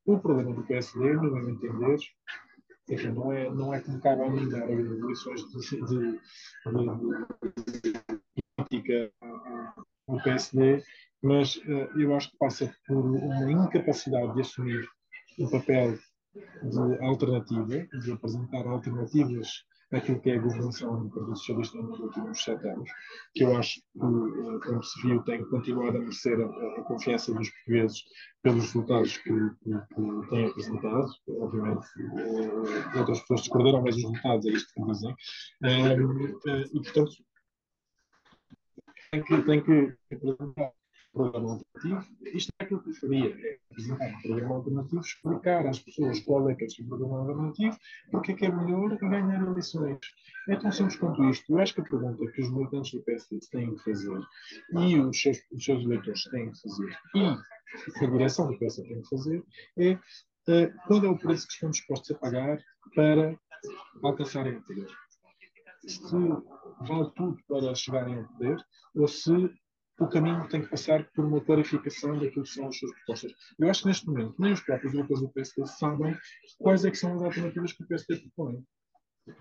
O problema do PSD, no meu entender, enfim, não é, não é como cabe a mim dar lições de, de, política ao PSD, mas uh, eu acho que passa por uma incapacidade de assumir o papel de alternativa, de apresentar alternativas àquilo que é a governação do Partido Socialista nos últimos sete anos, que eu acho que, uh, como se viu, tem continuado a merecer a, a confiança dos portugueses pelos resultados que, que, que têm apresentado. Obviamente, uh, outras pessoas discordaram, mas os resultados é isto que dizem. e, portanto, tem que, tem que apresentar programa alternativo, isto é aquilo que eu faria, é apresentar um programa alternativo, explicar às pessoas qual é que é o seu programa alternativo, porque é que é melhor ganhar eleições. É tão simples quanto isto. Eu acho que a pergunta que os militantes do PSD têm que fazer, e os seus, os seus eleitores têm que fazer, e a direção do PSD tem que fazer, é uh, qual é o preço que estão dispostos a pagar para alcançarem o poder. Se vale tudo para chegarem ao poder, ou se o caminho tem que passar por uma clarificação daquilo que são as suas propostas. Eu acho que neste momento nem os próprios eleitores do PSD sabem quais é que são as alternativas que o PSD propõe.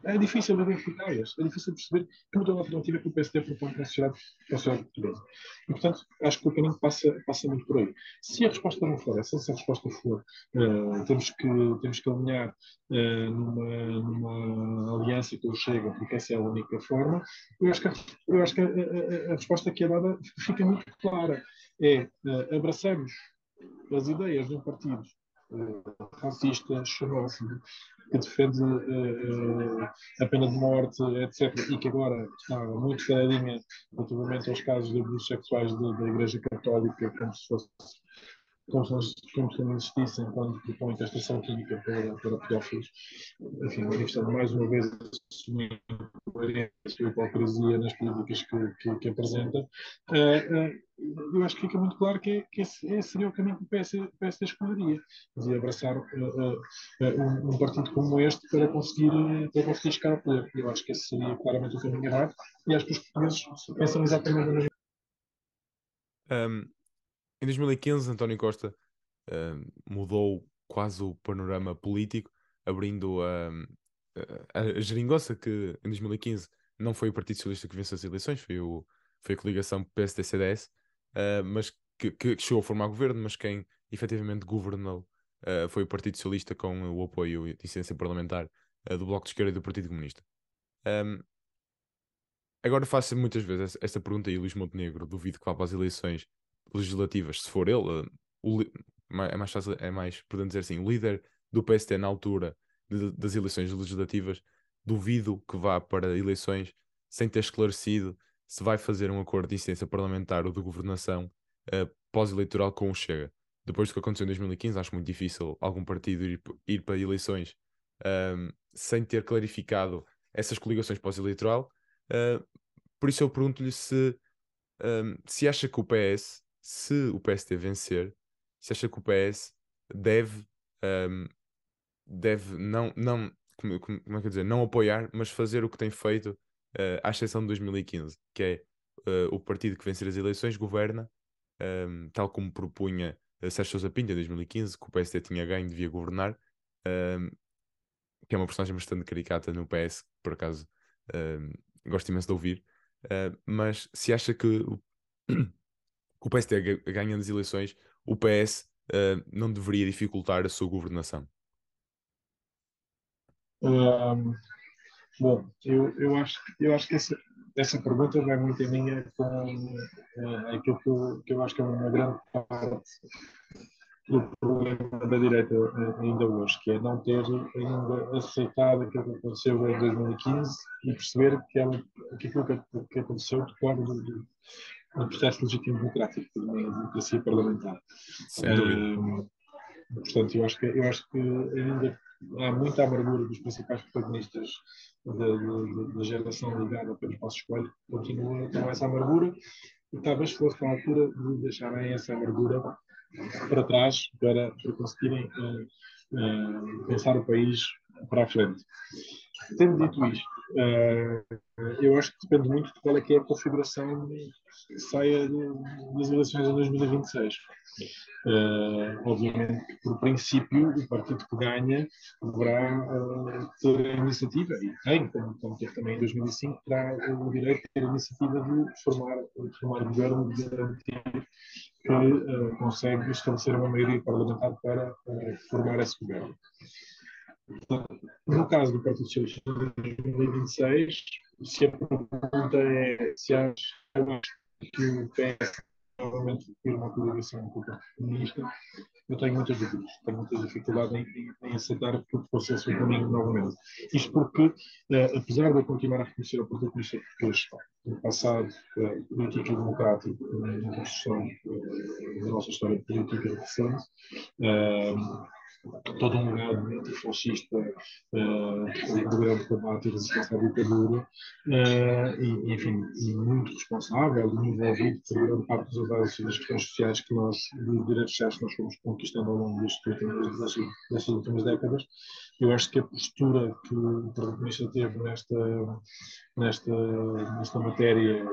É difícil identificá-las, é difícil perceber que modelo alternativa que o PSD propõe para a sociedade, para a sociedade portuguesa. E, portanto, acho que o caminho passa, passa muito por aí. Se a resposta não for essa, se a resposta for uh, temos, que, temos que alinhar uh, numa, numa aliança que eu chego, porque essa é a única forma, eu acho que, a, eu acho que a, a, a resposta que é dada fica muito clara. É uh, abraçamos as ideias de um partido racista, xenófobo, que defende uh, a pena de morte, etc., e que agora está muito caladinha relativamente aos casos de abusos sexuais da, Igreja Católica, como se fosse como se, não existissem quando propõe testação química para, para pedófilos. Enfim, manifestando mais uma vez a sua incoerência e hipocrisia nas políticas que, que, que apresenta. Uh, uh, eu acho que fica muito claro que, que esse, esse, seria o caminho que o PS, escolheria, de abraçar uh, um, um, partido como este para conseguir, para conseguir chegar ao poder. Eu acho que esse seria claramente o caminho errado e acho que os portugueses pensam exatamente na mesma. Um, em 2015, António Costa uh, mudou quase o panorama político, abrindo a, a, geringonça que em 2015 não foi o Partido Socialista que venceu as eleições, foi, o, foi a coligação PSD-CDS, uh, mas que, que, chegou a formar governo, mas quem efetivamente governou uh, foi o Partido Socialista com o apoio e incidência parlamentar uh, do Bloco de Esquerda e do Partido Comunista. Um, agora faço muitas vezes esta pergunta e Luís Montenegro duvido que vá para as eleições legislativas, se for ele, o, é mais fácil, é mais, podemos dizer assim, o líder do PST na altura de, das eleições legislativas, duvido que vá para eleições sem ter esclarecido se vai fazer um acordo de incidência parlamentar ou de governação uh, pós-eleitoral com o Chega. Depois do que aconteceu em 2015, acho muito difícil algum partido ir, ir para eleições um, sem ter clarificado essas coligações pós-eleitoral. Uh, por isso eu pergunto-lhe se, um, se acha que o PS, se o PSD vencer, se acha que o PS deve, um, deve não, não como, como, é que dizer, não apoiar, mas fazer o que tem feito, uh, à exceção de 2015, que é uh, o partido que vencer as eleições governa, um, tal como propunha Sérgio Sousa Pinto em 2015, que o PSD tinha ganho, devia governar, um, que é uma personagem bastante caricata no PS, que por acaso um, gosto imenso de ouvir, uh, mas se acha que o, o PSD ganha nas eleições, o PS uh, não deveria dificultar a sua governação? Um, bom, eu, eu, acho, eu acho que essa, essa pergunta vai muito em linha com uh, aquilo que eu, que eu acho que é uma grande parte do problema da direita uh, ainda hoje, que é não ter ainda aceitado aquilo que aconteceu em 2015 e perceber que, ela, que aquilo que, que aconteceu decorre do, do, do processo legítimo democrático, de uma democracia parlamentar. Uh, portanto, eu acho que, eu acho que ainda há muita amargura dos principais protagonistas da, geração ligada pelo Passo Escolho, continua com essa amargura. E talvez fosse a altura de deixarem essa amargura para trás para, para conseguirem uh, uh, pensar o país para a frente. Tendo dito isto, uh, eu acho que depende muito de qual é que é a configuração que saia das eleições de 2026. Uh, obviamente por princípio, o partido que ganha deverá uh, ter a iniciativa, e tem, como, como teve também em 2005, terá o direito de ter a iniciativa de formar, de formar governo, de garantir que consegue estabelecer uma maioria parlamentar para formar esse governo. No caso do Partido Socialista de 2026, se a pergunta é se acha que o PS novamente ter uma coligação com o Partido Comunista, eu tenho muitas dúvidas, tenho muita dificuldade em, em aceitar que o processo caminho novamente. Isto porque, eh, apesar de eu continuar a reconhecer o Partido Comunista Português no passado eh, político e democrático na construção eh, da nossa história política recente, eh, todo um legado antifascista uh, do grande combate e resistência à ditadura, uh, e, enfim, muito responsável envolvido por grande parte dos avanços das questões sociais que nós, de direitos sociais que nós fomos conquistando ao longo destas últimas décadas. Eu acho que a postura que o protagonista teve nesta, nesta, nesta matéria,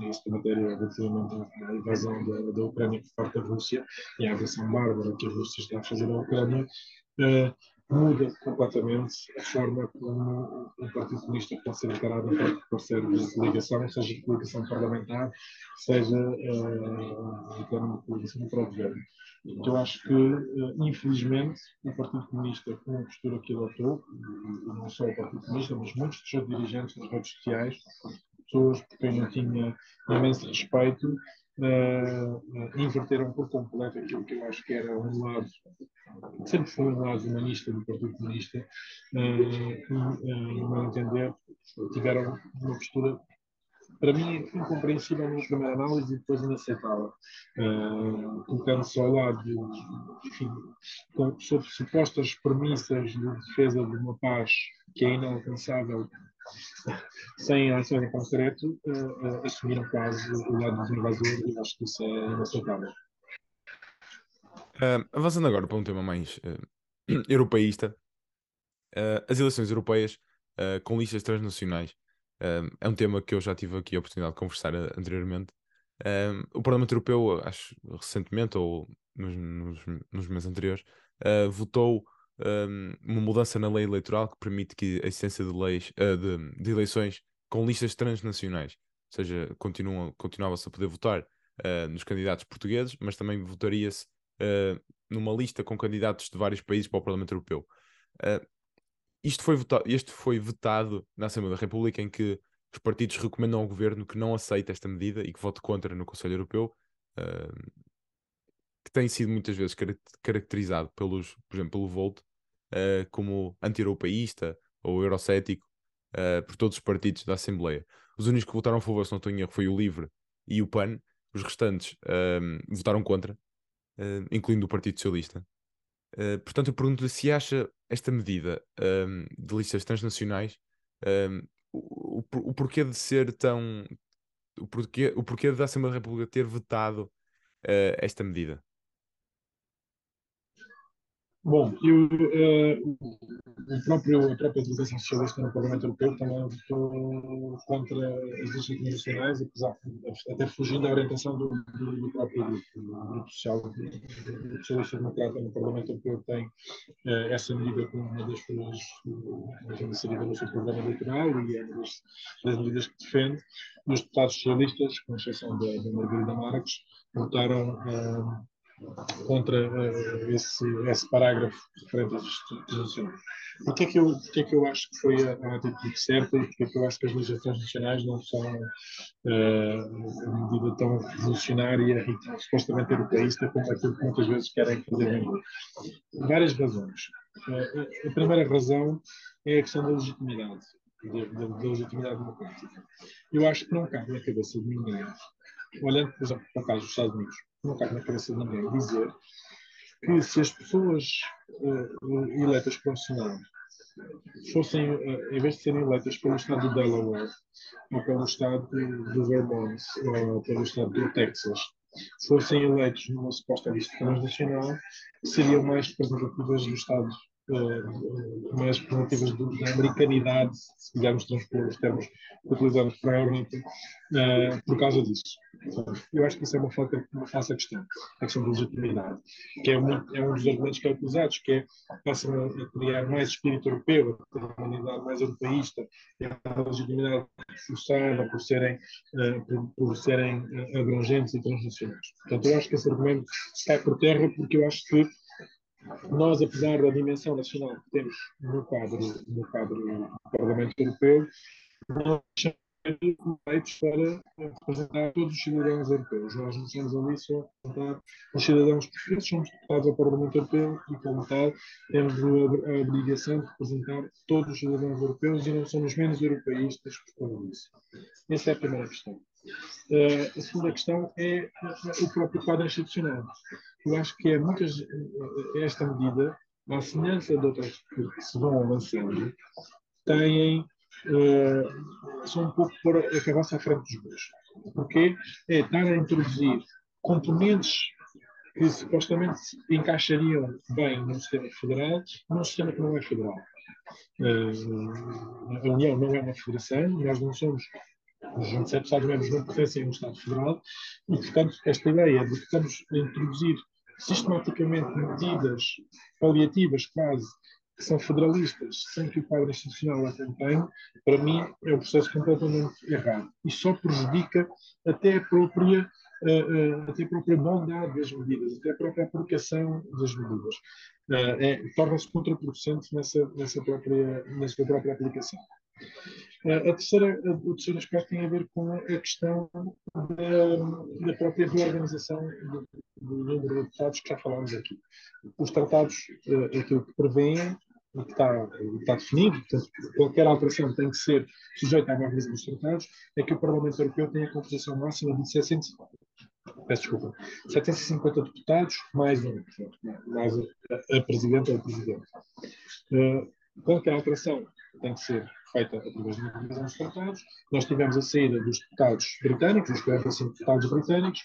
nesta matéria relativamente à invasão da, da Ucrânia por parte da Rússia e à agressão bárbara que a Rússia está a fazer à Ucrânia, uh, muda completamente a forma como o Partido Comunista pode ser encarado enquanto parceiro de coligação, seja de coligação parlamentar, seja uh, de coligação para o governo. Eu acho que, uh, infelizmente, o Partido Comunista, com a postura que adotou, não só o Partido Comunista, mas muitos dos seus dirigentes nas redes sociais, pessoas por quem eu tinha imenso respeito, uh, inverteram por completo aquilo que eu acho que era um lado, sempre foi um lado humanista do Partido Comunista, e, no meu entender, tiveram uma postura para mim incompreensível na primeira análise e depois inaceitável. Uh, Colocando-se ao lado, enfim, sobre supostas premissas de defesa de uma paz que é inalcançável sem ações em concreto, uh, uh, assumiram quase o lado dos invasores e acho que isso é inaceitável. Uh, avançando agora para um tema mais europeísta, as eleições europeias com listas transnacionais é um tema que eu já tive aqui a oportunidade de conversar anteriormente. o Parlamento Europeu, acho recentemente ou nos, nos, nos meses anteriores, votou um, uma mudança na lei eleitoral que permite que a existência de leis uh, de, de, eleições com listas transnacionais, ou seja, continuava-se a poder votar uh, nos candidatos portugueses, mas também votaria-se uh, numa lista com candidatos de vários países para o Parlamento Europeu. isto foi votado, este foi vetado na Assembleia da República, em que os partidos recomendam ao governo que não aceite esta medida e que vote contra no Conselho Europeu, uh, que tem sido muitas vezes caracterizado pelos, por exemplo, pelo Volt uh, como anti-europeísta ou eurocético uh, por todos os partidos da Assembleia. Os únicos que votaram a favor, se não estou em erro, foi o LIVRE e o PAN. Os restantes votaram contra, incluindo o Partido Socialista. portanto, eu pergunto-lhe se acha esta medida de listas transnacionais o, o, porquê de ser tão. O porquê, o porquê da Assembleia da República ter vetado uh, esta medida? Bom, eu, uh, o próprio, a própria delegação socialista no Parlamento Europeu também votou contra as leis internacionais, apesar, até fugindo da orientação do, do, do próprio grupo. O Grupo Social, o Socialista Democrata no Parlamento Europeu tem uh, essa medida como uma das suas inserida no seu programa eleitoral e é uma das, das medidas que defende. Os deputados socialistas, com exceção da, da Margarida Marques, votaram. Uh, contra uh, esse, esse parágrafo referente às instituições. Que, é que eu, o que é que eu acho que foi a, a atitude certa e porque é que eu acho que as legislações nacionais não são uh, uma medida tão revolucionária e supostamente europeísta como aquilo que muitas vezes querem fazer Várias razões. Uh, a primeira razão é a questão da legitimidade, da, da legitimidade democrática. Eu acho que não cabe na cabeça de ninguém, olhando, por exemplo, para o caso dos Estados Unidos, não cabe na cabeça de ninguém dizer que se as pessoas uh, eleitas para o Senado fossem, uh, em vez de serem eleitas pelo Estado de Delaware, ou pelo Estado do Vermont, ou pelo Estado do Texas, fossem eleitos numa suposta lista transnacional, seriam mais representativas do Estado uh, mais representativas da americanidade, se quisermos transpor os termos que utilizamos para a Europa, uh, por causa disso. Eu acho que isso é uma, falta, uma falsa questão, a questão da legitimidade, que é, muito, é um dos argumentos que é utilizados, que é passam a criar mais espírito europeu, a humanidade mais europeísta, e a legitimidade forçada por serem, uh, por, por, serem abrangentes e transnacionais. Portanto, eu acho que esse argumento cai por terra, porque eu acho que nós, apesar da dimensão nacional que temos no quadro, no quadro do Parlamento Europeu, nós eleitos para representar todos os cidadãos europeus. Nós não somos ali só representar os cidadãos portugueses, somos deputados ao Parlamento Europeu e, como tal, temos a obrigação de representar todos os cidadãos europeus e não somos menos europeístas por causa disso. Essa é a primeira questão. Uh, a segunda questão é o próprio quadro institucional. Eu acho que é muitas, eh, esta medida, à semelhança de outras que se vão avançando, têm, uh, são um pouco por a carroça à frente dos bois. Porque é estar a introduzir componentes que supostamente encaixariam bem no sistema federal, num sistema que não é federal. Uh, a União não é uma federação, nós não somos os 27 Estados-membros não pertencem a um Estado federal e, portanto, esta ideia de que estamos a introduzir sistematicamente medidas paliativas quase que são federalistas, sem que o quadro institucional acompanhe, para mim é um processo completamente errado. E só prejudica até a própria, uh, uh, até a própria bondade das medidas, até a própria aplicação das medidas. Uh, é, Torna-se contraproducente nessa, nessa, própria, nessa própria aplicação. A terceira, o terceiro aspecto tem a ver com a questão da, da própria reorganização do, número de deputados que já falámos aqui. Os tratados, uh, aquilo que prevêem, o que está, está definido, portanto, qualquer alteração tem que ser sujeita à avaliação dos tratados, é que o Parlamento Europeu tem a composição máxima de 750. Peço desculpa. 750 deputados, mais um, mais a, a Presidente ou o Presidente. Uh, qualquer alteração tem que ser feita através de uma revisão dos tratados. Nós tivemos a saída dos deputados britânicos, os 45 deputados britânicos,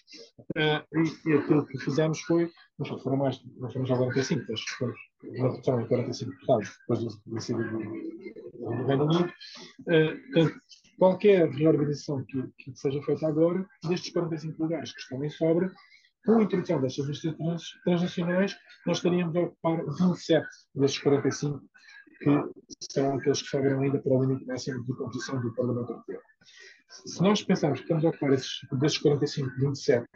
uh, e, e, aquilo que fizemos foi, não foram mais, não foram já 45, mas foi uma redução em 45 deputados depois da saída do, do Reino Unido. Uh, portanto, qualquer reorganização que, que, seja feita agora, destes 45 lugares que estão em sobra, com a introdução destas listas transnacionais, nós estaríamos a ocupar 27 destes 45 que são aqueles que sobram ainda para o limite máximo de composição do Parlamento Europeu. Se nós pensarmos que estamos a ocupar esses, desses 45, 27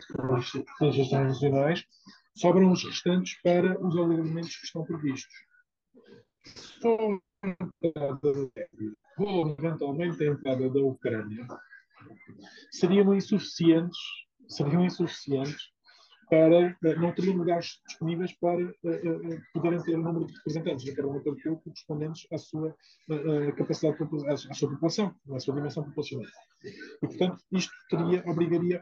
legislações nacionais, sobram os restantes para os alimentos que estão previstos. Só ou eventualmente a entrada da Ucrânia seriam insuficientes, seriam insuficientes para eh, não teriam lugares disponíveis para uh, uh, poderem ter o número de representantes no Parlamento Europeu correspondentes à sua capacidade, à sua população, à sua dimensão populacional. E, portanto, isto teria, obrigaria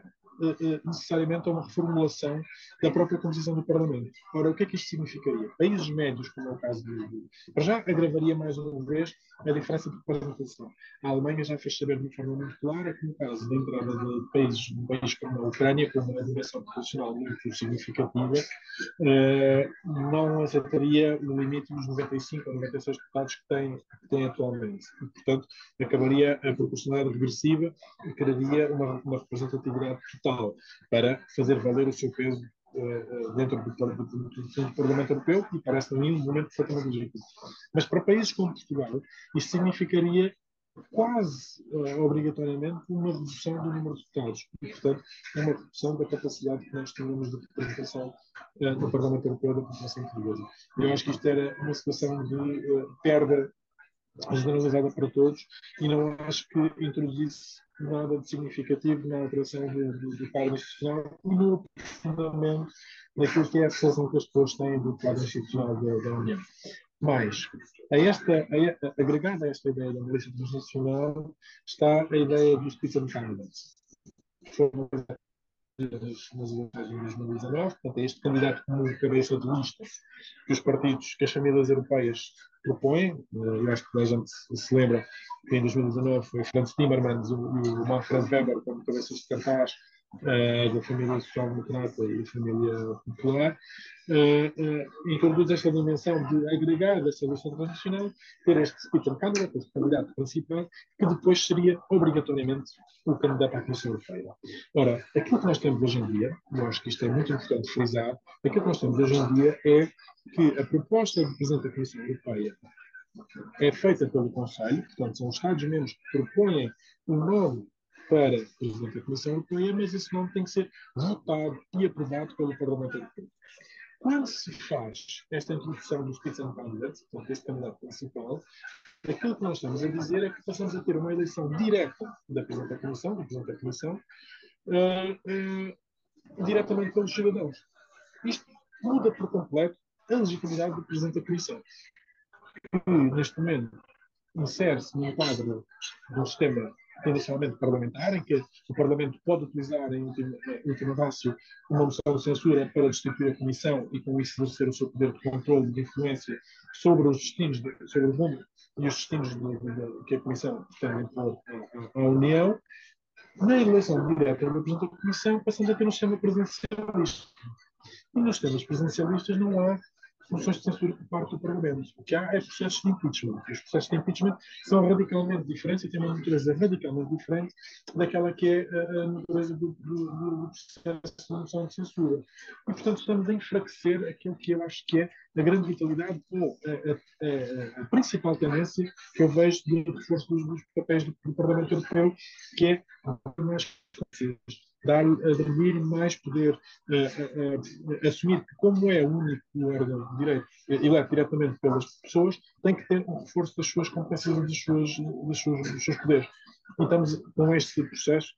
necessariamente a uma reformulação da própria composição do Parlamento. Ora, o que é que isto significaria? Países médios, como é o caso de. Para já, agravaria mais uma vez a diferença de representação. A Alemanha já fez saber de uma forma muito clara que, no caso da entrada de países, um país como a Ucrânia, com uma dimensão populacional muito significativa, eh, não aceitaria o limite dos 95 ou 96 deputados que tem, que tem atualmente. E, portanto, acabaria a proporcionalidade regressiva e criaria uma, uma representatividade total para fazer valer o seu peso uh, dentro do, do, do, do, Parlamento Europeu e parece-me um momento perfeitamente legítimo. Mas para países como Portugal, isso significaria quase uh, obrigatoriamente uma redução do número de deputados e, portanto, uma redução da capacidade que nós tínhamos de representação uh, no Parlamento Europeu da população portuguesa. Eu acho que isto era uma situação de uh, perda generalizada para todos e não acho que introduzisse nada de significativo na alteração do, do, do quadro institucional e no fundamento daquilo que é a percepção que as pessoas têm do quadro institucional da, da União. Mas, a esta, a, agregada a esta ideia da milícia transnacional, está a ideia dos Spitzenkandidaten. Foram nas eleições de 2019, portanto, é este candidato como cabeça de lista que os partidos, que as famílias europeias propõem. Eu acho que a gente se lembra que em 2019 foi Franz Timmermans e o Manfred Weber como cabeças de cartaz da família social-democrata e família popular, uh, uh, introduz esta dimensão de agregar desta lista internacional, ter este speaker candidate, este candidato principal, que depois seria obrigatoriamente o candidato à Comissão Europeia. Ora, aquilo que nós temos hoje em dia, eu acho que isto é muito importante frisar, aquilo que nós temos hoje em dia é que a proposta de Presidente da Comissão Europeia é feita pelo Conselho, portanto, são os Estados-membros que propõem um nome para Presidente da Comissão Europeia, mas esse nome tem que ser votado e aprovado pelo Parlamento Europeu. Quando se faz esta introdução do Spitzenkandidat, portanto, este candidato principal, aquilo que nós estamos a dizer é que passamos a ter uma eleição direta da Presidente da Comissão, do Presidente da Comissão, uh, uh, diretamente pelos cidadãos. Isto muda por completo a legitimidade do Presidente da Comissão, que neste momento insere-se num quadro do sistema inicialmente parlamentar, em que o Parlamento pode utilizar, em último, em último rácio, uma moção de censura para destituir a Comissão e, com isso, exercer o seu poder de controle, de influência sobre os destinos, de, sobre o rumo e os destinos de, de, que a Comissão pretende impor à, União. Na eleição direta do Presidente da Comissão, passamos a ter um sistema presidencialista. E nos sistemas presidencialistas não há moções de censura por parte do Parlamento. O que há é processos de impeachment. Os processos de impeachment são radicalmente diferentes e têm uma natureza radicalmente diferente daquela que é a, natureza do, do, do, processo de moção de censura. E, portanto, estamos a enfraquecer aquilo que eu acho que é a grande vitalidade ou a, a, a, principal tendência que eu vejo do reforço dos, dos papéis do, do Parlamento Europeu, que é mais dar-lhe atribuir mais poder, uh, uh, assumir que, como é o único órgão de direito eleito diretamente pelas pessoas, tem que ter um reforço das suas competências e dos seus, dos seus, dos seus poderes. E estamos com este processo,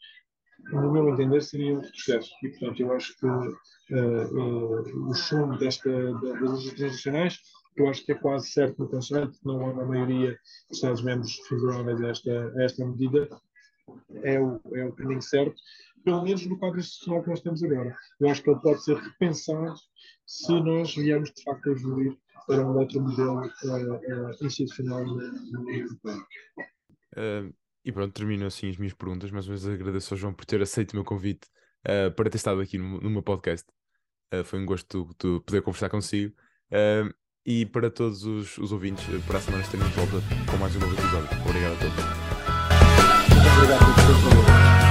no meu entender, seria um processo. E, portanto, eu acho que uh, o chumbo desta, das leis internacionais eu acho que é quase certo no Conselho, não há uma maioria de Estados-membros favoráveis a esta, a esta medida, é o, é o caminho certo pelo menos no quadro institucional que nós temos agora. Eu acho que ele pode ser repensado se nós viermos de facto a evoluir para um outro modelo uh, uh, institucional na União Europeia. Uh, e pronto, termino assim as minhas perguntas. Mais uma vez agradeço ao João por ter aceito o meu convite para ter estado aqui no, no meu podcast. foi um gosto tu, poder conversar consigo. e para todos os, os ouvintes, para a semana estaremos de volta com mais um novo episódio. Obrigado a todos. Obrigado por